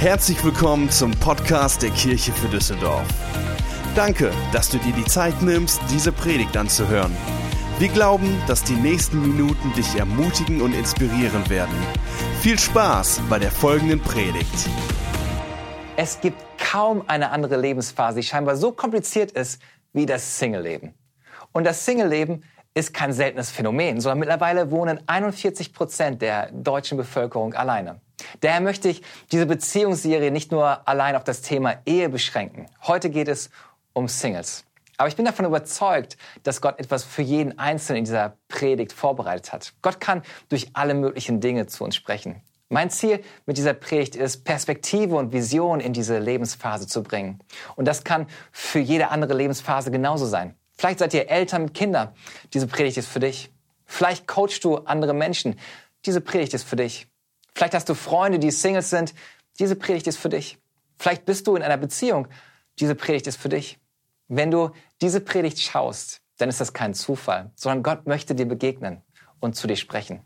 Herzlich willkommen zum Podcast der Kirche für Düsseldorf. Danke, dass du dir die Zeit nimmst, diese Predigt anzuhören. Wir glauben, dass die nächsten Minuten dich ermutigen und inspirieren werden. Viel Spaß bei der folgenden Predigt. Es gibt kaum eine andere Lebensphase, die scheinbar so kompliziert ist wie das Single-Leben. Und das Single-Leben ist kein seltenes Phänomen, sondern mittlerweile wohnen 41 Prozent der deutschen Bevölkerung alleine. Daher möchte ich diese Beziehungsserie nicht nur allein auf das Thema Ehe beschränken. Heute geht es um Singles. Aber ich bin davon überzeugt, dass Gott etwas für jeden Einzelnen in dieser Predigt vorbereitet hat. Gott kann durch alle möglichen Dinge zu uns sprechen. Mein Ziel mit dieser Predigt ist, Perspektive und Vision in diese Lebensphase zu bringen. Und das kann für jede andere Lebensphase genauso sein. Vielleicht seid ihr Eltern mit Kindern. Diese Predigt ist für dich. Vielleicht coachst du andere Menschen. Diese Predigt ist für dich. Vielleicht hast du Freunde, die Singles sind. Diese Predigt ist für dich. Vielleicht bist du in einer Beziehung. Diese Predigt ist für dich. Wenn du diese Predigt schaust, dann ist das kein Zufall, sondern Gott möchte dir begegnen und zu dir sprechen.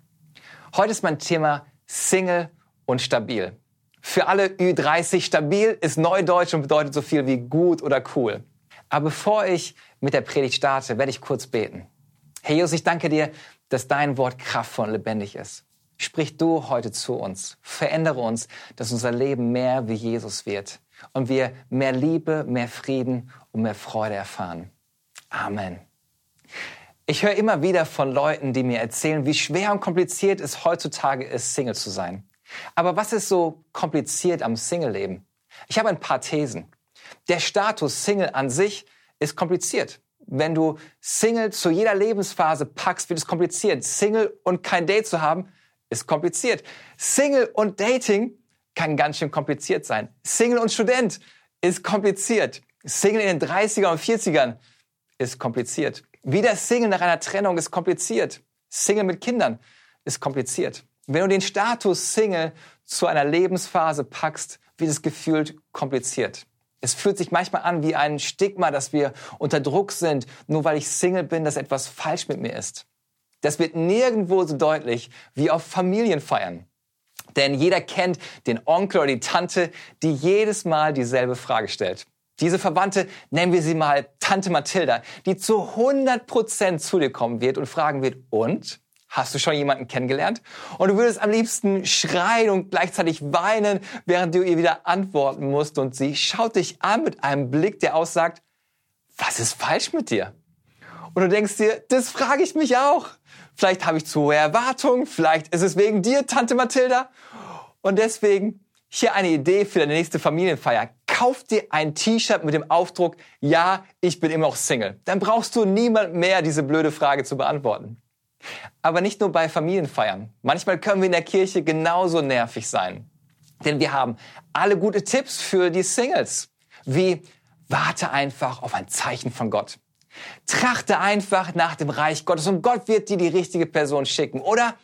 Heute ist mein Thema Single und stabil. Für alle Ü30 stabil ist Neudeutsch und bedeutet so viel wie gut oder cool. Aber bevor ich mit der Predigt starte, werde ich kurz beten. Herr Jesus, ich danke dir, dass dein Wort kraftvoll und lebendig ist. Sprich du heute zu uns. Verändere uns, dass unser Leben mehr wie Jesus wird und wir mehr Liebe, mehr Frieden und mehr Freude erfahren. Amen. Ich höre immer wieder von Leuten, die mir erzählen, wie schwer und kompliziert es heutzutage ist, Single zu sein. Aber was ist so kompliziert am Single-Leben? Ich habe ein paar Thesen. Der Status Single an sich ist kompliziert. Wenn du Single zu jeder Lebensphase packst, wird es kompliziert. Single und kein Date zu haben, ist kompliziert. Single und Dating kann ganz schön kompliziert sein. Single und Student ist kompliziert. Single in den 30ern und 40ern ist kompliziert. Wieder Single nach einer Trennung ist kompliziert. Single mit Kindern ist kompliziert. Wenn du den Status Single zu einer Lebensphase packst, wird es gefühlt kompliziert. Es fühlt sich manchmal an wie ein Stigma, dass wir unter Druck sind, nur weil ich Single bin, dass etwas falsch mit mir ist. Das wird nirgendwo so deutlich wie auf Familienfeiern. Denn jeder kennt den Onkel oder die Tante, die jedes Mal dieselbe Frage stellt. Diese Verwandte, nennen wir sie mal Tante Mathilda, die zu 100 Prozent zu dir kommen wird und fragen wird, und? Hast du schon jemanden kennengelernt? Und du würdest am liebsten schreien und gleichzeitig weinen, während du ihr wieder antworten musst. Und sie schaut dich an mit einem Blick, der aussagt, was ist falsch mit dir? Und du denkst dir, das frage ich mich auch. Vielleicht habe ich zu hohe Erwartungen, vielleicht ist es wegen dir, Tante Mathilda. Und deswegen hier eine Idee für deine nächste Familienfeier. Kauf dir ein T-Shirt mit dem Aufdruck, ja, ich bin immer noch Single. Dann brauchst du niemand mehr diese blöde Frage zu beantworten. Aber nicht nur bei Familienfeiern. Manchmal können wir in der Kirche genauso nervig sein. Denn wir haben alle gute Tipps für die Singles. Wie warte einfach auf ein Zeichen von Gott. Trachte einfach nach dem Reich Gottes und Gott wird dir die richtige Person schicken. Oder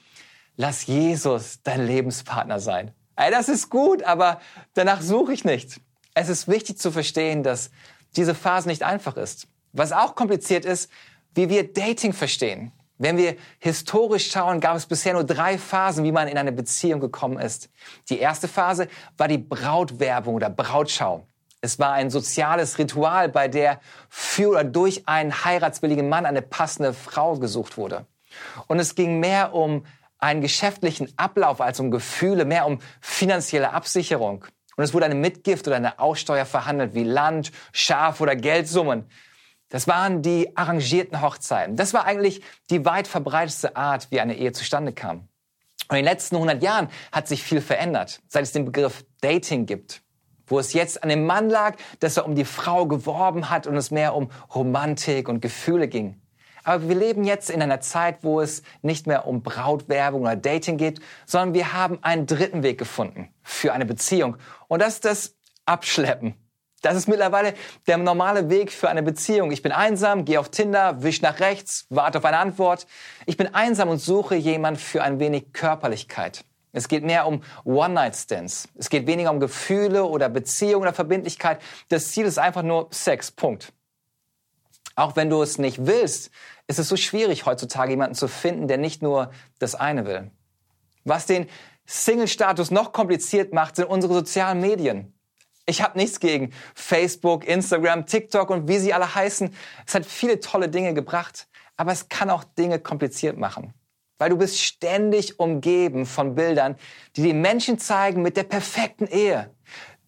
lass Jesus dein Lebenspartner sein. Ey, das ist gut, aber danach suche ich nicht. Es ist wichtig zu verstehen, dass diese Phase nicht einfach ist. Was auch kompliziert ist, wie wir Dating verstehen. Wenn wir historisch schauen, gab es bisher nur drei Phasen, wie man in eine Beziehung gekommen ist. Die erste Phase war die Brautwerbung oder Brautschau. Es war ein soziales Ritual, bei der für oder durch einen heiratswilligen Mann eine passende Frau gesucht wurde. Und es ging mehr um einen geschäftlichen Ablauf als um Gefühle, mehr um finanzielle Absicherung. Und es wurde eine Mitgift oder eine Aussteuer verhandelt, wie Land, Schaf oder Geldsummen. Das waren die arrangierten Hochzeiten. Das war eigentlich die weit verbreitetste Art, wie eine Ehe zustande kam. Und in den letzten 100 Jahren hat sich viel verändert, seit es den Begriff Dating gibt, wo es jetzt an dem Mann lag, dass er um die Frau geworben hat und es mehr um Romantik und Gefühle ging. Aber wir leben jetzt in einer Zeit, wo es nicht mehr um Brautwerbung oder Dating geht, sondern wir haben einen dritten Weg gefunden für eine Beziehung. Und das ist das Abschleppen. Das ist mittlerweile der normale Weg für eine Beziehung. Ich bin einsam, gehe auf Tinder, wisch nach rechts, warte auf eine Antwort. Ich bin einsam und suche jemand für ein wenig Körperlichkeit. Es geht mehr um One-Night-Stands. Es geht weniger um Gefühle oder Beziehung oder Verbindlichkeit. Das Ziel ist einfach nur Sex. Punkt. Auch wenn du es nicht willst, ist es so schwierig heutzutage jemanden zu finden, der nicht nur das eine will. Was den Single-Status noch kompliziert macht, sind unsere sozialen Medien. Ich habe nichts gegen Facebook, Instagram, TikTok und wie sie alle heißen. Es hat viele tolle Dinge gebracht, aber es kann auch Dinge kompliziert machen. Weil du bist ständig umgeben von Bildern, die die Menschen zeigen mit der perfekten Ehe,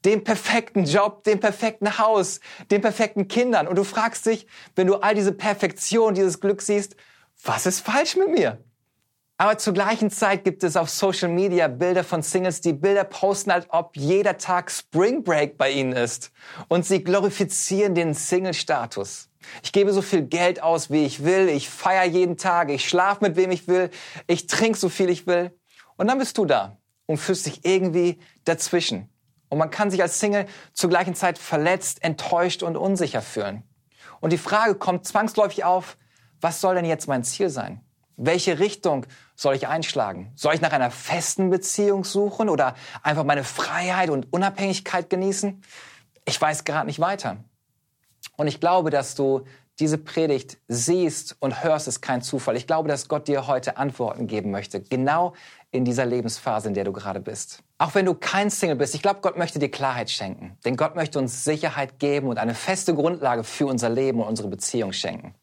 dem perfekten Job, dem perfekten Haus, den perfekten Kindern. Und du fragst dich, wenn du all diese Perfektion, dieses Glück siehst, was ist falsch mit mir? Aber zur gleichen Zeit gibt es auf Social Media Bilder von Singles, die Bilder posten, als ob jeder Tag Spring Break bei ihnen ist. Und sie glorifizieren den Single-Status. Ich gebe so viel Geld aus, wie ich will. Ich feiere jeden Tag. Ich schlafe mit wem ich will. Ich trinke so viel ich will. Und dann bist du da und fühlst dich irgendwie dazwischen. Und man kann sich als Single zur gleichen Zeit verletzt, enttäuscht und unsicher fühlen. Und die Frage kommt zwangsläufig auf, was soll denn jetzt mein Ziel sein? Welche Richtung soll ich einschlagen? Soll ich nach einer festen Beziehung suchen oder einfach meine Freiheit und Unabhängigkeit genießen? Ich weiß gerade nicht weiter. Und ich glaube, dass du diese Predigt siehst und hörst, ist kein Zufall. Ich glaube, dass Gott dir heute Antworten geben möchte, genau in dieser Lebensphase, in der du gerade bist. Auch wenn du kein Single bist, ich glaube, Gott möchte dir Klarheit schenken. Denn Gott möchte uns Sicherheit geben und eine feste Grundlage für unser Leben und unsere Beziehung schenken.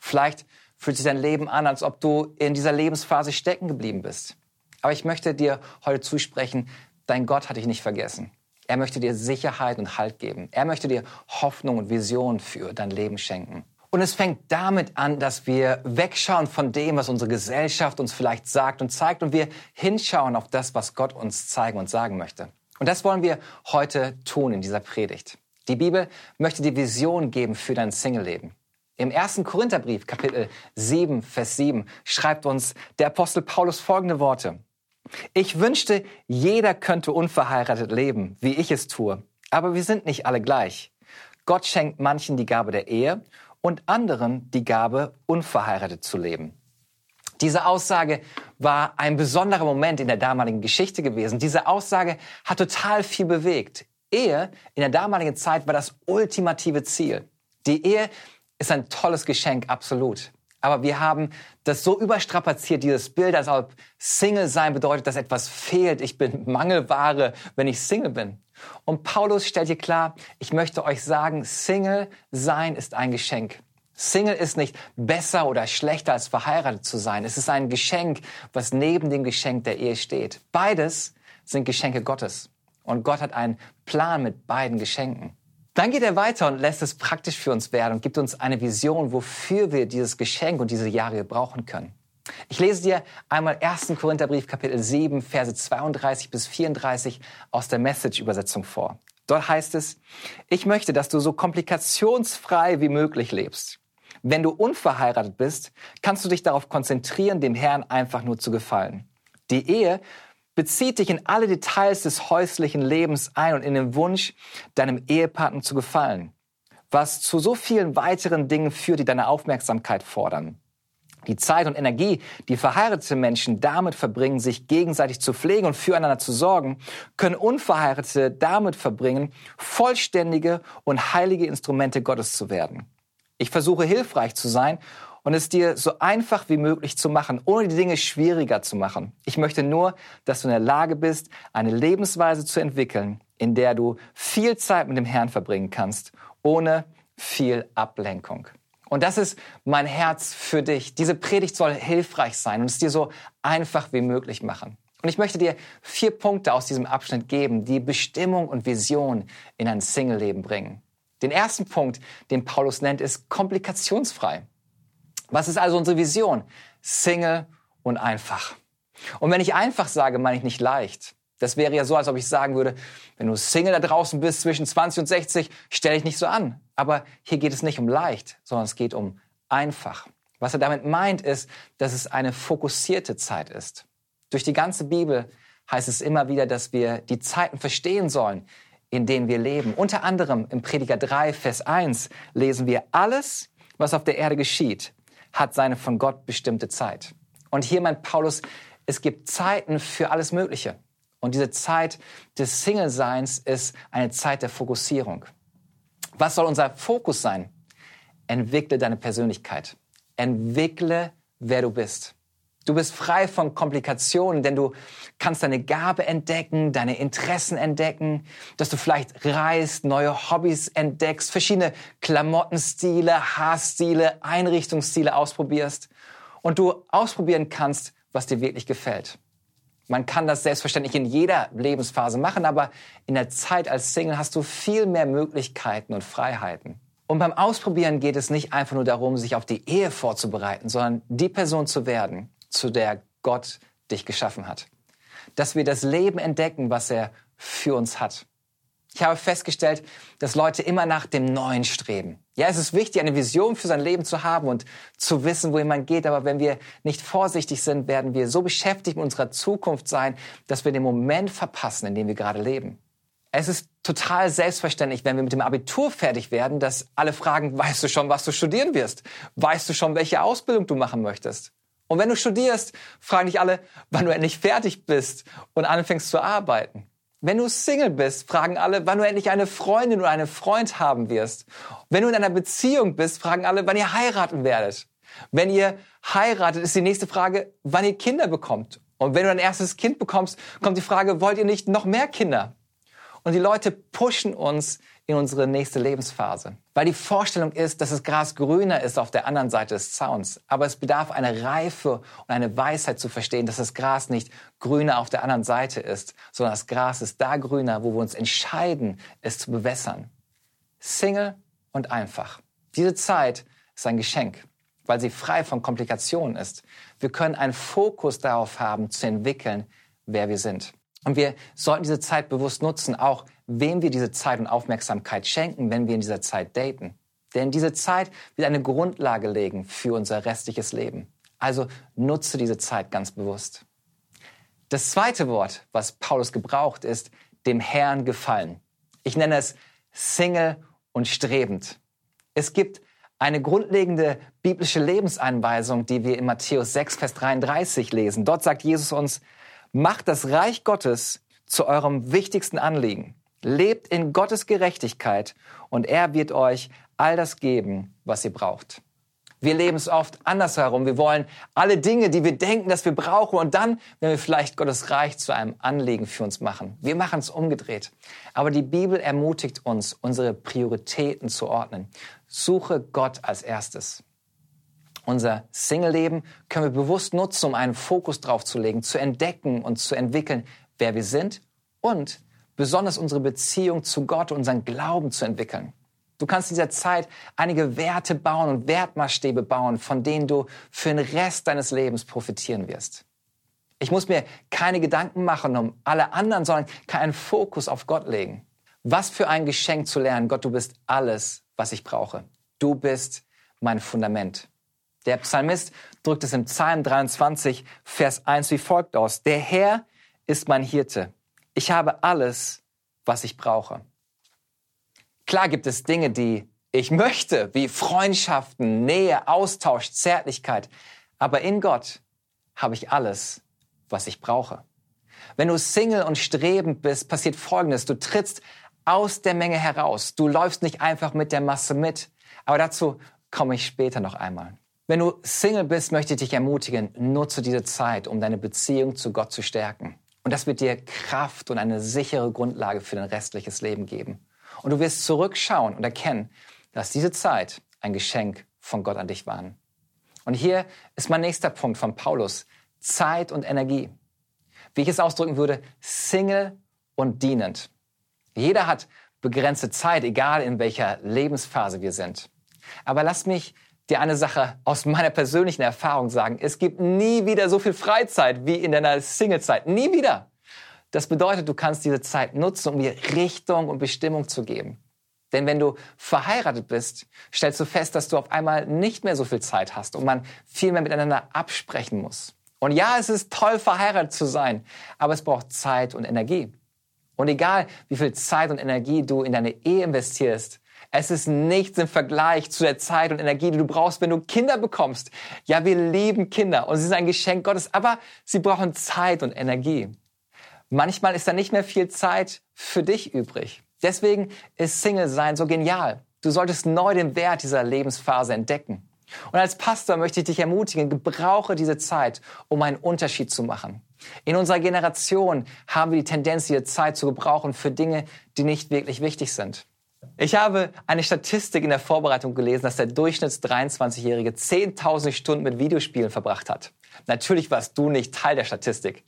Vielleicht fühlt sich dein Leben an, als ob du in dieser Lebensphase stecken geblieben bist. Aber ich möchte dir heute zusprechen, dein Gott hat dich nicht vergessen. Er möchte dir Sicherheit und Halt geben. Er möchte dir Hoffnung und Vision für dein Leben schenken. Und es fängt damit an, dass wir wegschauen von dem, was unsere Gesellschaft uns vielleicht sagt und zeigt und wir hinschauen auf das, was Gott uns zeigen und sagen möchte. Und das wollen wir heute tun in dieser Predigt. Die Bibel möchte dir Vision geben für dein Single-Leben. Im ersten Korintherbrief, Kapitel 7, Vers 7, schreibt uns der Apostel Paulus folgende Worte. Ich wünschte, jeder könnte unverheiratet leben, wie ich es tue. Aber wir sind nicht alle gleich. Gott schenkt manchen die Gabe der Ehe und anderen die Gabe, unverheiratet zu leben. Diese Aussage war ein besonderer Moment in der damaligen Geschichte gewesen. Diese Aussage hat total viel bewegt. Ehe in der damaligen Zeit war das ultimative Ziel. Die Ehe ist ein tolles Geschenk, absolut. Aber wir haben das so überstrapaziert, dieses Bild, als ob Single sein bedeutet, dass etwas fehlt. Ich bin Mangelware, wenn ich Single bin. Und Paulus stellt hier klar, ich möchte euch sagen, Single sein ist ein Geschenk. Single ist nicht besser oder schlechter als verheiratet zu sein. Es ist ein Geschenk, was neben dem Geschenk der Ehe steht. Beides sind Geschenke Gottes. Und Gott hat einen Plan mit beiden Geschenken. Dann geht er weiter und lässt es praktisch für uns werden und gibt uns eine Vision, wofür wir dieses Geschenk und diese Jahre brauchen können. Ich lese dir einmal 1. Korintherbrief Kapitel 7, Verse 32 bis 34 aus der Message-Übersetzung vor. Dort heißt es, ich möchte, dass du so komplikationsfrei wie möglich lebst. Wenn du unverheiratet bist, kannst du dich darauf konzentrieren, dem Herrn einfach nur zu gefallen. Die Ehe bezieht dich in alle Details des häuslichen Lebens ein und in den Wunsch, deinem Ehepartner zu gefallen, was zu so vielen weiteren Dingen führt, die deine Aufmerksamkeit fordern. Die Zeit und Energie, die verheiratete Menschen damit verbringen, sich gegenseitig zu pflegen und füreinander zu sorgen, können Unverheiratete damit verbringen, vollständige und heilige Instrumente Gottes zu werden. Ich versuche hilfreich zu sein und es dir so einfach wie möglich zu machen, ohne die Dinge schwieriger zu machen. Ich möchte nur, dass du in der Lage bist, eine Lebensweise zu entwickeln, in der du viel Zeit mit dem Herrn verbringen kannst, ohne viel Ablenkung. Und das ist mein Herz für dich. Diese Predigt soll hilfreich sein und es dir so einfach wie möglich machen. Und ich möchte dir vier Punkte aus diesem Abschnitt geben, die Bestimmung und Vision in ein Single-Leben bringen. Den ersten Punkt, den Paulus nennt, ist komplikationsfrei. Was ist also unsere Vision? Single und einfach. Und wenn ich einfach sage, meine ich nicht leicht. Das wäre ja so, als ob ich sagen würde, wenn du Single da draußen bist zwischen 20 und 60, stell dich nicht so an. Aber hier geht es nicht um leicht, sondern es geht um einfach. Was er damit meint, ist, dass es eine fokussierte Zeit ist. Durch die ganze Bibel heißt es immer wieder, dass wir die Zeiten verstehen sollen, in denen wir leben. Unter anderem im Prediger 3, Vers 1 lesen wir, alles, was auf der Erde geschieht, hat seine von Gott bestimmte Zeit. Und hier meint Paulus, es gibt Zeiten für alles Mögliche. Und diese Zeit des Single-Seins ist eine Zeit der Fokussierung. Was soll unser Fokus sein? Entwickle deine Persönlichkeit. Entwickle, wer du bist. Du bist frei von Komplikationen, denn du kannst deine Gabe entdecken, deine Interessen entdecken, dass du vielleicht reist, neue Hobbys entdeckst, verschiedene Klamottenstile, Haarstile, Einrichtungsstile ausprobierst und du ausprobieren kannst, was dir wirklich gefällt. Man kann das selbstverständlich in jeder Lebensphase machen, aber in der Zeit als Single hast du viel mehr Möglichkeiten und Freiheiten. Und beim Ausprobieren geht es nicht einfach nur darum, sich auf die Ehe vorzubereiten, sondern die Person zu werden, zu der Gott dich geschaffen hat. Dass wir das Leben entdecken, was er für uns hat. Ich habe festgestellt, dass Leute immer nach dem Neuen streben. Ja, es ist wichtig, eine Vision für sein Leben zu haben und zu wissen, wohin man geht. Aber wenn wir nicht vorsichtig sind, werden wir so beschäftigt mit unserer Zukunft sein, dass wir den Moment verpassen, in dem wir gerade leben. Es ist total selbstverständlich, wenn wir mit dem Abitur fertig werden, dass alle fragen, weißt du schon, was du studieren wirst? Weißt du schon, welche Ausbildung du machen möchtest? Und wenn du studierst, fragen dich alle, wann du endlich fertig bist und anfängst zu arbeiten. Wenn du Single bist, fragen alle, wann du endlich eine Freundin oder einen Freund haben wirst. Wenn du in einer Beziehung bist, fragen alle, wann ihr heiraten werdet. Wenn ihr heiratet, ist die nächste Frage, wann ihr Kinder bekommt. Und wenn du dein erstes Kind bekommst, kommt die Frage, wollt ihr nicht noch mehr Kinder? Und die Leute pushen uns in unsere nächste Lebensphase. Weil die Vorstellung ist, dass das Gras grüner ist auf der anderen Seite des Zauns. Aber es bedarf einer Reife und eine Weisheit zu verstehen, dass das Gras nicht grüner auf der anderen Seite ist, sondern das Gras ist da grüner, wo wir uns entscheiden, es zu bewässern. Single und einfach. Diese Zeit ist ein Geschenk, weil sie frei von Komplikationen ist. Wir können einen Fokus darauf haben, zu entwickeln, wer wir sind. Und wir sollten diese Zeit bewusst nutzen, auch wem wir diese Zeit und Aufmerksamkeit schenken, wenn wir in dieser Zeit daten. Denn diese Zeit wird eine Grundlage legen für unser restliches Leben. Also nutze diese Zeit ganz bewusst. Das zweite Wort, was Paulus gebraucht, ist dem Herrn gefallen. Ich nenne es Single und strebend. Es gibt eine grundlegende biblische Lebenseinweisung, die wir in Matthäus 6, Vers 33 lesen. Dort sagt Jesus uns, Macht das Reich Gottes zu eurem wichtigsten Anliegen. Lebt in Gottes Gerechtigkeit und er wird euch all das geben, was ihr braucht. Wir leben es oft andersherum. Wir wollen alle Dinge, die wir denken, dass wir brauchen und dann, wenn wir vielleicht Gottes Reich zu einem Anliegen für uns machen. Wir machen es umgedreht. Aber die Bibel ermutigt uns, unsere Prioritäten zu ordnen. Suche Gott als erstes. Unser Single-Leben können wir bewusst nutzen, um einen Fokus drauf zu legen, zu entdecken und zu entwickeln, wer wir sind und besonders unsere Beziehung zu Gott, unseren Glauben zu entwickeln. Du kannst in dieser Zeit einige Werte bauen und Wertmaßstäbe bauen, von denen du für den Rest deines Lebens profitieren wirst. Ich muss mir keine Gedanken machen um alle anderen, sondern kann einen Fokus auf Gott legen. Was für ein Geschenk zu lernen. Gott, du bist alles, was ich brauche. Du bist mein Fundament. Der Psalmist drückt es im Psalm 23, Vers 1 wie folgt aus. Der Herr ist mein Hirte. Ich habe alles, was ich brauche. Klar gibt es Dinge, die ich möchte, wie Freundschaften, Nähe, Austausch, Zärtlichkeit. Aber in Gott habe ich alles, was ich brauche. Wenn du Single und strebend bist, passiert Folgendes. Du trittst aus der Menge heraus. Du läufst nicht einfach mit der Masse mit. Aber dazu komme ich später noch einmal. Wenn du Single bist, möchte ich dich ermutigen, nutze diese Zeit, um deine Beziehung zu Gott zu stärken. Und das wird dir Kraft und eine sichere Grundlage für dein restliches Leben geben. Und du wirst zurückschauen und erkennen, dass diese Zeit ein Geschenk von Gott an dich war. Und hier ist mein nächster Punkt von Paulus. Zeit und Energie. Wie ich es ausdrücken würde, Single und dienend. Jeder hat begrenzte Zeit, egal in welcher Lebensphase wir sind. Aber lass mich dir eine Sache aus meiner persönlichen Erfahrung sagen. Es gibt nie wieder so viel Freizeit wie in deiner Singlezeit. Nie wieder. Das bedeutet, du kannst diese Zeit nutzen, um dir Richtung und Bestimmung zu geben. Denn wenn du verheiratet bist, stellst du fest, dass du auf einmal nicht mehr so viel Zeit hast und man viel mehr miteinander absprechen muss. Und ja, es ist toll, verheiratet zu sein, aber es braucht Zeit und Energie. Und egal, wie viel Zeit und Energie du in deine Ehe investierst, es ist nichts im Vergleich zu der Zeit und Energie, die du brauchst, wenn du Kinder bekommst. Ja, wir lieben Kinder und sie sind ein Geschenk Gottes, aber sie brauchen Zeit und Energie. Manchmal ist da nicht mehr viel Zeit für dich übrig. Deswegen ist Single sein so genial. Du solltest neu den Wert dieser Lebensphase entdecken. Und als Pastor möchte ich dich ermutigen, gebrauche diese Zeit, um einen Unterschied zu machen. In unserer Generation haben wir die Tendenz, diese Zeit zu gebrauchen für Dinge, die nicht wirklich wichtig sind. Ich habe eine Statistik in der Vorbereitung gelesen, dass der Durchschnitts 23-Jährige 10.000 Stunden mit Videospielen verbracht hat. Natürlich warst du nicht Teil der Statistik.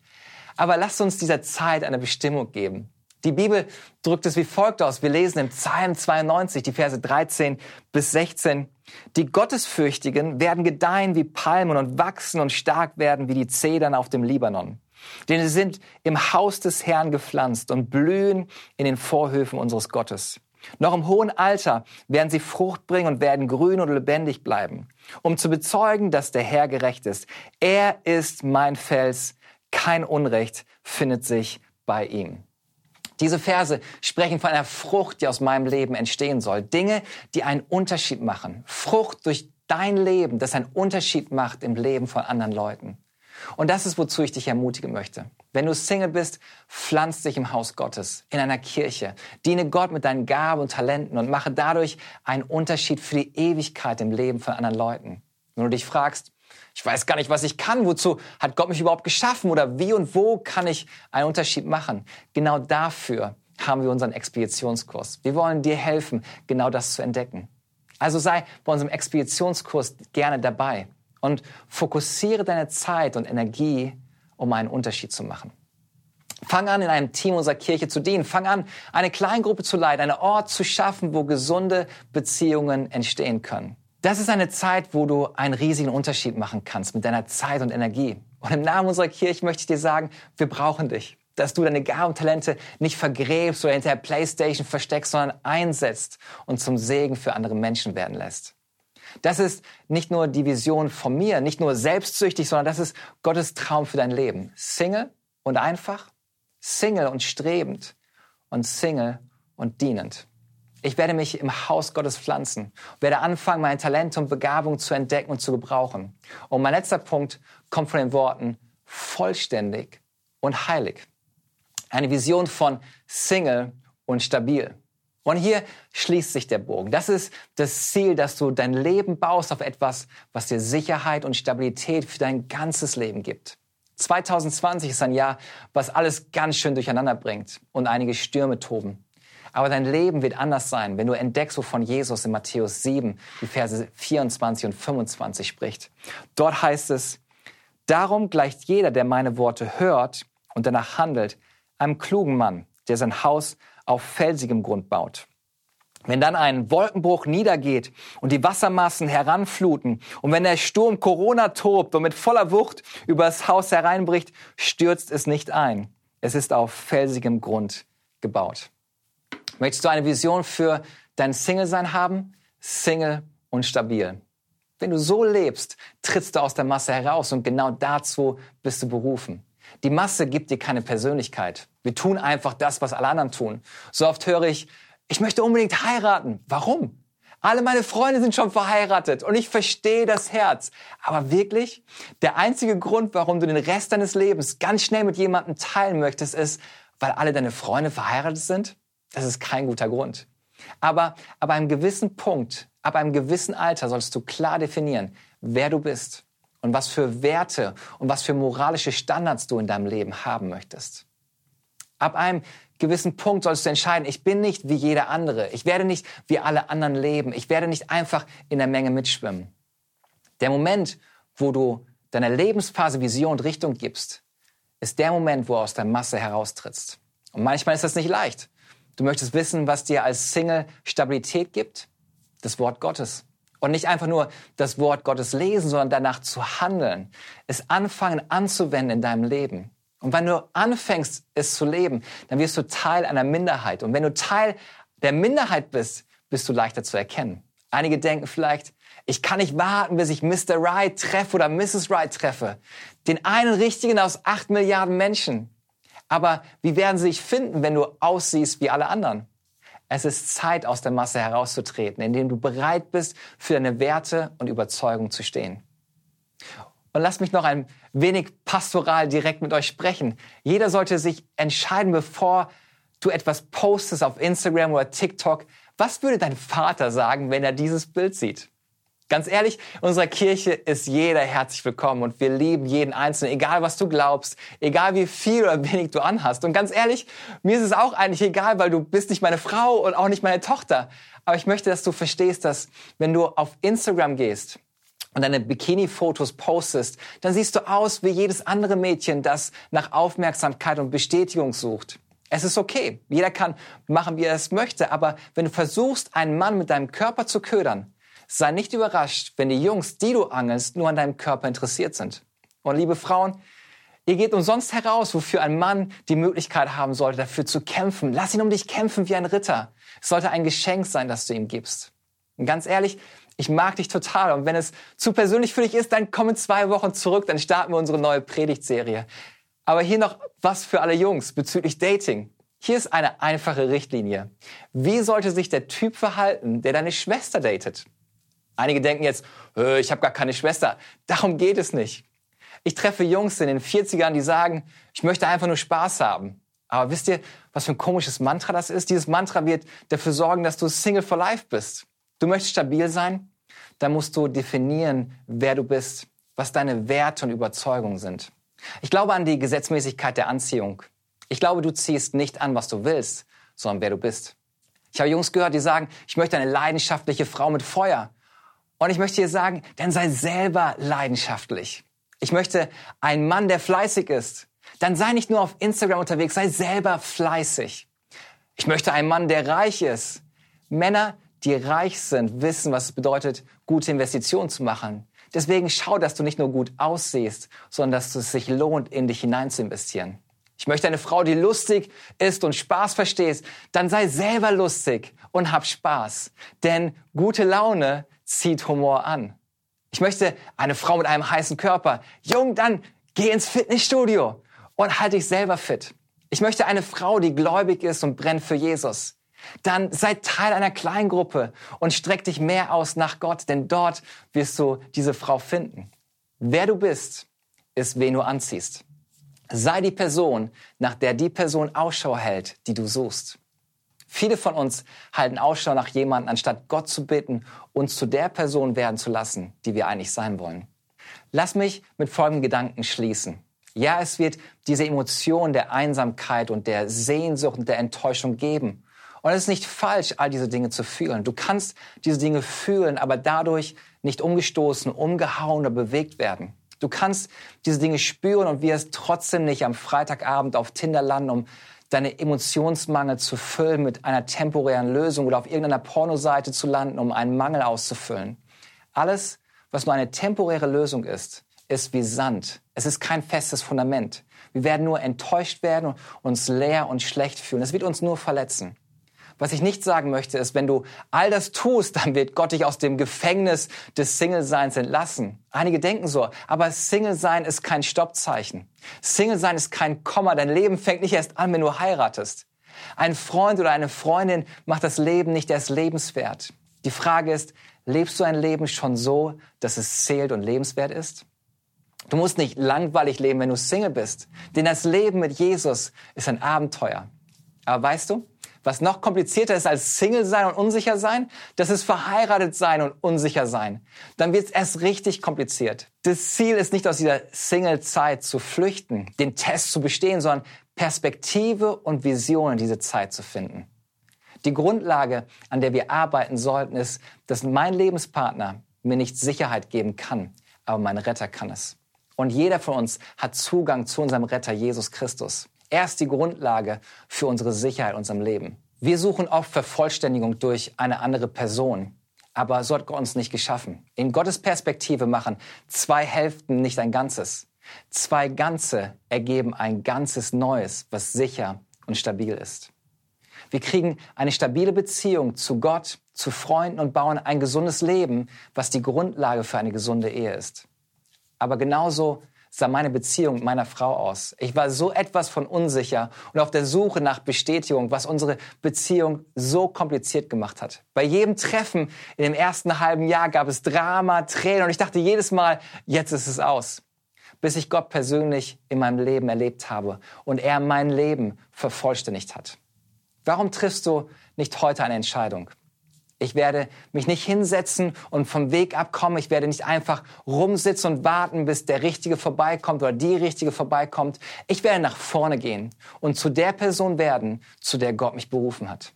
Aber lasst uns dieser Zeit eine Bestimmung geben. Die Bibel drückt es wie folgt aus. Wir lesen im Psalm 92, die Verse 13 bis 16. Die Gottesfürchtigen werden gedeihen wie Palmen und wachsen und stark werden wie die Zedern auf dem Libanon. Denn sie sind im Haus des Herrn gepflanzt und blühen in den Vorhöfen unseres Gottes. Noch im hohen Alter werden sie Frucht bringen und werden grün und lebendig bleiben, um zu bezeugen, dass der Herr gerecht ist. Er ist mein Fels, kein Unrecht findet sich bei ihm. Diese Verse sprechen von einer Frucht, die aus meinem Leben entstehen soll. Dinge, die einen Unterschied machen. Frucht durch dein Leben, das einen Unterschied macht im Leben von anderen Leuten. Und das ist, wozu ich dich ermutigen möchte. Wenn du Single bist, pflanz dich im Haus Gottes, in einer Kirche. Diene Gott mit deinen Gaben und Talenten und mache dadurch einen Unterschied für die Ewigkeit im Leben von anderen Leuten. Wenn du dich fragst, ich weiß gar nicht, was ich kann. Wozu hat Gott mich überhaupt geschaffen? Oder wie und wo kann ich einen Unterschied machen? Genau dafür haben wir unseren Expeditionskurs. Wir wollen dir helfen, genau das zu entdecken. Also sei bei unserem Expeditionskurs gerne dabei und fokussiere deine Zeit und Energie, um einen Unterschied zu machen. Fang an, in einem Team unserer Kirche zu dienen. Fang an, eine Kleingruppe zu leiten, einen Ort zu schaffen, wo gesunde Beziehungen entstehen können. Das ist eine Zeit, wo du einen riesigen Unterschied machen kannst mit deiner Zeit und Energie. Und im Namen unserer Kirche möchte ich dir sagen, wir brauchen dich. Dass du deine Gaben und Talente nicht vergräbst oder hinter der Playstation versteckst, sondern einsetzt und zum Segen für andere Menschen werden lässt. Das ist nicht nur die Vision von mir, nicht nur selbstsüchtig, sondern das ist Gottes Traum für dein Leben. Single und einfach, Single und strebend und Single und dienend. Ich werde mich im Haus Gottes pflanzen, werde anfangen, meine Talente und Begabungen zu entdecken und zu gebrauchen. Und mein letzter Punkt kommt von den Worten vollständig und heilig. Eine Vision von Single und stabil. Und hier schließt sich der Bogen. Das ist das Ziel, dass du dein Leben baust auf etwas, was dir Sicherheit und Stabilität für dein ganzes Leben gibt. 2020 ist ein Jahr, was alles ganz schön durcheinander bringt und einige Stürme toben. Aber dein Leben wird anders sein, wenn du entdeckst, wovon Jesus in Matthäus 7, die Verse 24 und 25 spricht. Dort heißt es, darum gleicht jeder, der meine Worte hört und danach handelt, einem klugen Mann, der sein Haus auf felsigem Grund baut. Wenn dann ein Wolkenbruch niedergeht und die Wassermassen heranfluten und wenn der Sturm Corona tobt und mit voller Wucht über das Haus hereinbricht, stürzt es nicht ein. Es ist auf felsigem Grund gebaut. Möchtest du eine Vision für dein Single-Sein haben? Single und stabil. Wenn du so lebst, trittst du aus der Masse heraus und genau dazu bist du berufen. Die Masse gibt dir keine Persönlichkeit. Wir tun einfach das, was alle anderen tun. So oft höre ich, ich möchte unbedingt heiraten. Warum? Alle meine Freunde sind schon verheiratet und ich verstehe das Herz. Aber wirklich, der einzige Grund, warum du den Rest deines Lebens ganz schnell mit jemandem teilen möchtest, ist, weil alle deine Freunde verheiratet sind? Das ist kein guter Grund. Aber ab einem gewissen Punkt, ab einem gewissen Alter sollst du klar definieren, wer du bist und was für Werte und was für moralische Standards du in deinem Leben haben möchtest. Ab einem gewissen Punkt sollst du entscheiden, ich bin nicht wie jeder andere. Ich werde nicht wie alle anderen leben. Ich werde nicht einfach in der Menge mitschwimmen. Der Moment, wo du deiner Lebensphase Vision und Richtung gibst, ist der Moment, wo du aus der Masse heraustrittst. Und manchmal ist das nicht leicht. Du möchtest wissen, was dir als Single Stabilität gibt? Das Wort Gottes. Und nicht einfach nur das Wort Gottes lesen, sondern danach zu handeln. Es anfangen anzuwenden in deinem Leben. Und wenn du anfängst, es zu leben, dann wirst du Teil einer Minderheit. Und wenn du Teil der Minderheit bist, bist du leichter zu erkennen. Einige denken vielleicht, ich kann nicht warten, bis ich Mr. Right treffe oder Mrs. Right treffe. Den einen richtigen aus acht Milliarden Menschen. Aber wie werden sie sich finden, wenn du aussiehst wie alle anderen? Es ist Zeit, aus der Masse herauszutreten, indem du bereit bist, für deine Werte und Überzeugung zu stehen. Und lasst mich noch ein wenig pastoral direkt mit euch sprechen. Jeder sollte sich entscheiden, bevor du etwas postest auf Instagram oder TikTok. Was würde dein Vater sagen, wenn er dieses Bild sieht? Ganz ehrlich, in unserer Kirche ist jeder herzlich willkommen und wir lieben jeden Einzelnen, egal was du glaubst, egal wie viel oder wenig du anhast. Und ganz ehrlich, mir ist es auch eigentlich egal, weil du bist nicht meine Frau und auch nicht meine Tochter. Aber ich möchte, dass du verstehst, dass wenn du auf Instagram gehst und deine Bikini-Fotos postest, dann siehst du aus wie jedes andere Mädchen, das nach Aufmerksamkeit und Bestätigung sucht. Es ist okay. Jeder kann machen, wie er es möchte. Aber wenn du versuchst, einen Mann mit deinem Körper zu ködern, Sei nicht überrascht, wenn die Jungs, die du angelst, nur an deinem Körper interessiert sind. Und liebe Frauen, ihr geht umsonst heraus, wofür ein Mann die Möglichkeit haben sollte, dafür zu kämpfen. Lass ihn um dich kämpfen wie ein Ritter. Es sollte ein Geschenk sein, das du ihm gibst. Und ganz ehrlich, ich mag dich total. Und wenn es zu persönlich für dich ist, dann komm in zwei Wochen zurück, dann starten wir unsere neue Predigtserie. Aber hier noch was für alle Jungs bezüglich Dating. Hier ist eine einfache Richtlinie. Wie sollte sich der Typ verhalten, der deine Schwester datet? Einige denken jetzt, ich habe gar keine Schwester. Darum geht es nicht. Ich treffe Jungs in den 40ern, die sagen, ich möchte einfach nur Spaß haben. Aber wisst ihr, was für ein komisches Mantra das ist? Dieses Mantra wird dafür sorgen, dass du Single for Life bist. Du möchtest stabil sein? Dann musst du definieren, wer du bist, was deine Werte und Überzeugungen sind. Ich glaube an die Gesetzmäßigkeit der Anziehung. Ich glaube, du ziehst nicht an, was du willst, sondern wer du bist. Ich habe Jungs gehört, die sagen, ich möchte eine leidenschaftliche Frau mit Feuer. Und ich möchte dir sagen, dann sei selber leidenschaftlich. Ich möchte ein Mann, der fleißig ist. Dann sei nicht nur auf Instagram unterwegs, sei selber fleißig. Ich möchte einen Mann, der reich ist. Männer, die reich sind, wissen, was es bedeutet, gute Investitionen zu machen. Deswegen schau, dass du nicht nur gut aussiehst, sondern dass es sich lohnt, in dich hinein zu investieren. Ich möchte eine Frau, die lustig ist und Spaß verstehst. Dann sei selber lustig und hab Spaß. Denn gute Laune zieht Humor an. Ich möchte eine Frau mit einem heißen Körper. Jung, dann geh ins Fitnessstudio und halt dich selber fit. Ich möchte eine Frau, die gläubig ist und brennt für Jesus. Dann sei Teil einer Kleingruppe und streck dich mehr aus nach Gott, denn dort wirst du diese Frau finden. Wer du bist, ist, wen du anziehst. Sei die Person, nach der die Person Ausschau hält, die du suchst. Viele von uns halten Ausschau nach jemandem, anstatt Gott zu bitten, uns zu der Person werden zu lassen, die wir eigentlich sein wollen. Lass mich mit folgendem Gedanken schließen. Ja, es wird diese Emotion der Einsamkeit und der Sehnsucht und der Enttäuschung geben. Und es ist nicht falsch, all diese Dinge zu fühlen. Du kannst diese Dinge fühlen, aber dadurch nicht umgestoßen, umgehauen oder bewegt werden. Du kannst diese Dinge spüren und wirst trotzdem nicht am Freitagabend auf Tinder landen, um deine Emotionsmangel zu füllen mit einer temporären Lösung oder auf irgendeiner Pornoseite zu landen, um einen Mangel auszufüllen. Alles, was nur eine temporäre Lösung ist, ist wie Sand. Es ist kein festes Fundament. Wir werden nur enttäuscht werden, uns leer und schlecht fühlen. Es wird uns nur verletzen. Was ich nicht sagen möchte, ist, wenn du all das tust, dann wird Gott dich aus dem Gefängnis des Single-Seins entlassen. Einige denken so, aber Single-Sein ist kein Stoppzeichen. Single-Sein ist kein Komma. Dein Leben fängt nicht erst an, wenn du heiratest. Ein Freund oder eine Freundin macht das Leben nicht erst lebenswert. Die Frage ist, lebst du ein Leben schon so, dass es zählt und lebenswert ist? Du musst nicht langweilig leben, wenn du Single bist. Denn das Leben mit Jesus ist ein Abenteuer. Aber weißt du, was noch komplizierter ist als Single sein und unsicher sein, das ist verheiratet sein und unsicher sein. Dann wird es erst richtig kompliziert. Das Ziel ist nicht aus dieser Single-Zeit zu flüchten, den Test zu bestehen, sondern Perspektive und Vision in diese Zeit zu finden. Die Grundlage, an der wir arbeiten sollten, ist, dass mein Lebenspartner mir nicht Sicherheit geben kann, aber mein Retter kann es. Und jeder von uns hat Zugang zu unserem Retter Jesus Christus. Er ist die Grundlage für unsere Sicherheit in unserem Leben. Wir suchen oft Vervollständigung durch eine andere Person. Aber so hat Gott uns nicht geschaffen. In Gottes Perspektive machen zwei Hälften nicht ein Ganzes. Zwei Ganze ergeben ein ganzes Neues, was sicher und stabil ist. Wir kriegen eine stabile Beziehung zu Gott, zu Freunden und bauen ein gesundes Leben, was die Grundlage für eine gesunde Ehe ist. Aber genauso sah meine Beziehung mit meiner Frau aus. Ich war so etwas von unsicher und auf der Suche nach Bestätigung, was unsere Beziehung so kompliziert gemacht hat. Bei jedem Treffen in dem ersten halben Jahr gab es Drama, Tränen und ich dachte jedes Mal, jetzt ist es aus. Bis ich Gott persönlich in meinem Leben erlebt habe und er mein Leben vervollständigt hat. Warum triffst du nicht heute eine Entscheidung? Ich werde mich nicht hinsetzen und vom Weg abkommen. Ich werde nicht einfach rumsitzen und warten, bis der Richtige vorbeikommt oder die Richtige vorbeikommt. Ich werde nach vorne gehen und zu der Person werden, zu der Gott mich berufen hat.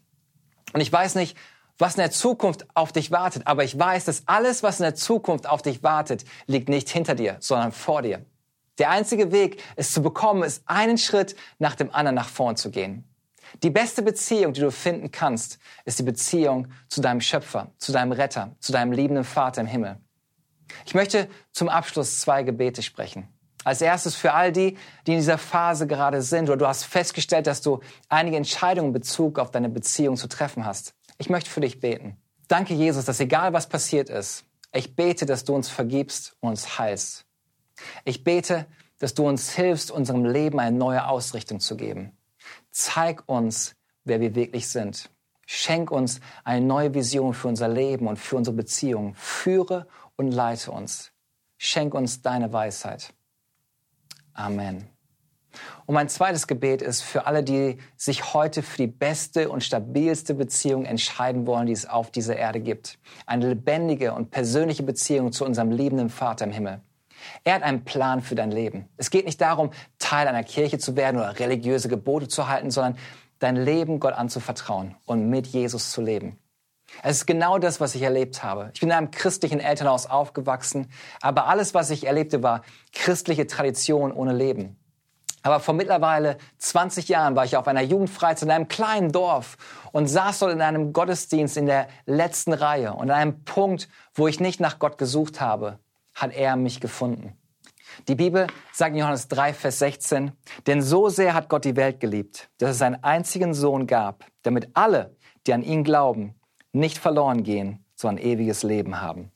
Und ich weiß nicht, was in der Zukunft auf dich wartet, aber ich weiß, dass alles, was in der Zukunft auf dich wartet, liegt nicht hinter dir, sondern vor dir. Der einzige Weg, es zu bekommen, ist einen Schritt nach dem anderen nach vorn zu gehen. Die beste Beziehung, die du finden kannst, ist die Beziehung zu deinem Schöpfer, zu deinem Retter, zu deinem liebenden Vater im Himmel. Ich möchte zum Abschluss zwei Gebete sprechen. Als erstes für all die, die in dieser Phase gerade sind oder du hast festgestellt, dass du einige Entscheidungen in Bezug auf deine Beziehung zu treffen hast. Ich möchte für dich beten. Danke, Jesus, dass egal was passiert ist, ich bete, dass du uns vergibst und uns heilst. Ich bete, dass du uns hilfst, unserem Leben eine neue Ausrichtung zu geben. Zeig uns, wer wir wirklich sind. Schenk uns eine neue Vision für unser Leben und für unsere Beziehung. Führe und leite uns. Schenk uns deine Weisheit. Amen. Und mein zweites Gebet ist für alle, die sich heute für die beste und stabilste Beziehung entscheiden wollen, die es auf dieser Erde gibt. Eine lebendige und persönliche Beziehung zu unserem liebenden Vater im Himmel. Er hat einen Plan für dein Leben. Es geht nicht darum, Teil einer Kirche zu werden oder religiöse Gebote zu halten, sondern dein Leben Gott anzuvertrauen und mit Jesus zu leben. Es ist genau das, was ich erlebt habe. Ich bin in einem christlichen Elternhaus aufgewachsen, aber alles, was ich erlebte, war christliche Tradition ohne Leben. Aber vor mittlerweile 20 Jahren war ich auf einer Jugendfreizeit in einem kleinen Dorf und saß dort in einem Gottesdienst in der letzten Reihe und an einem Punkt, wo ich nicht nach Gott gesucht habe, hat er mich gefunden. Die Bibel sagt in Johannes 3, Vers 16, denn so sehr hat Gott die Welt geliebt, dass es seinen einzigen Sohn gab, damit alle, die an ihn glauben, nicht verloren gehen, sondern ewiges Leben haben.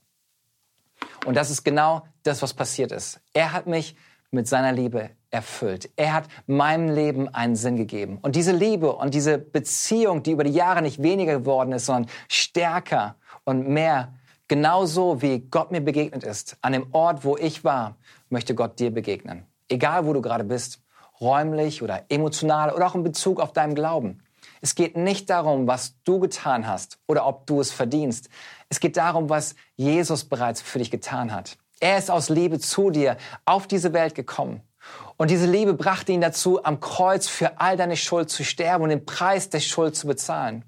Und das ist genau das, was passiert ist. Er hat mich mit seiner Liebe erfüllt. Er hat meinem Leben einen Sinn gegeben. Und diese Liebe und diese Beziehung, die über die Jahre nicht weniger geworden ist, sondern stärker und mehr Genauso wie Gott mir begegnet ist, an dem Ort, wo ich war, möchte Gott dir begegnen. Egal, wo du gerade bist, räumlich oder emotional oder auch in Bezug auf deinem Glauben. Es geht nicht darum, was du getan hast oder ob du es verdienst. Es geht darum, was Jesus bereits für dich getan hat. Er ist aus Liebe zu dir auf diese Welt gekommen. Und diese Liebe brachte ihn dazu, am Kreuz für all deine Schuld zu sterben und den Preis der Schuld zu bezahlen.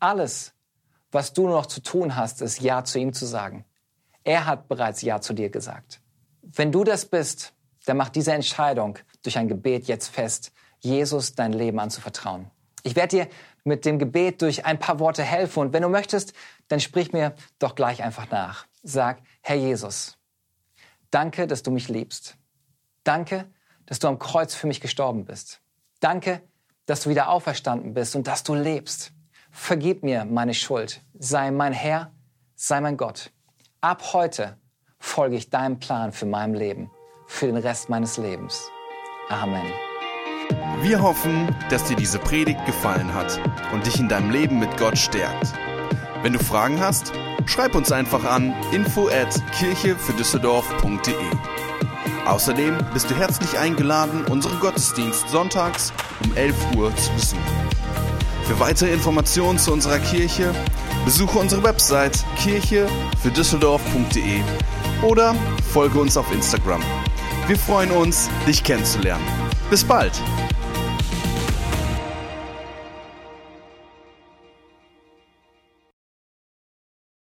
Alles, was du nur noch zu tun hast, ist Ja zu ihm zu sagen. Er hat bereits Ja zu dir gesagt. Wenn du das bist, dann mach diese Entscheidung durch ein Gebet jetzt fest, Jesus dein Leben anzuvertrauen. Ich werde dir mit dem Gebet durch ein paar Worte helfen und wenn du möchtest, dann sprich mir doch gleich einfach nach. Sag, Herr Jesus, danke, dass du mich liebst. Danke, dass du am Kreuz für mich gestorben bist. Danke, dass du wieder auferstanden bist und dass du lebst. Vergib mir meine Schuld. Sei mein Herr, sei mein Gott. Ab heute folge ich deinem Plan für mein Leben, für den Rest meines Lebens. Amen. Wir hoffen, dass dir diese Predigt gefallen hat und dich in deinem Leben mit Gott stärkt. Wenn du Fragen hast, schreib uns einfach an info at kirche für Düsseldorf.de. Außerdem bist du herzlich eingeladen, unseren Gottesdienst sonntags um 11 Uhr zu besuchen. Für weitere Informationen zu unserer Kirche besuche unsere Website kirche für Düsseldorf.de oder folge uns auf Instagram. Wir freuen uns, dich kennenzulernen. Bis bald!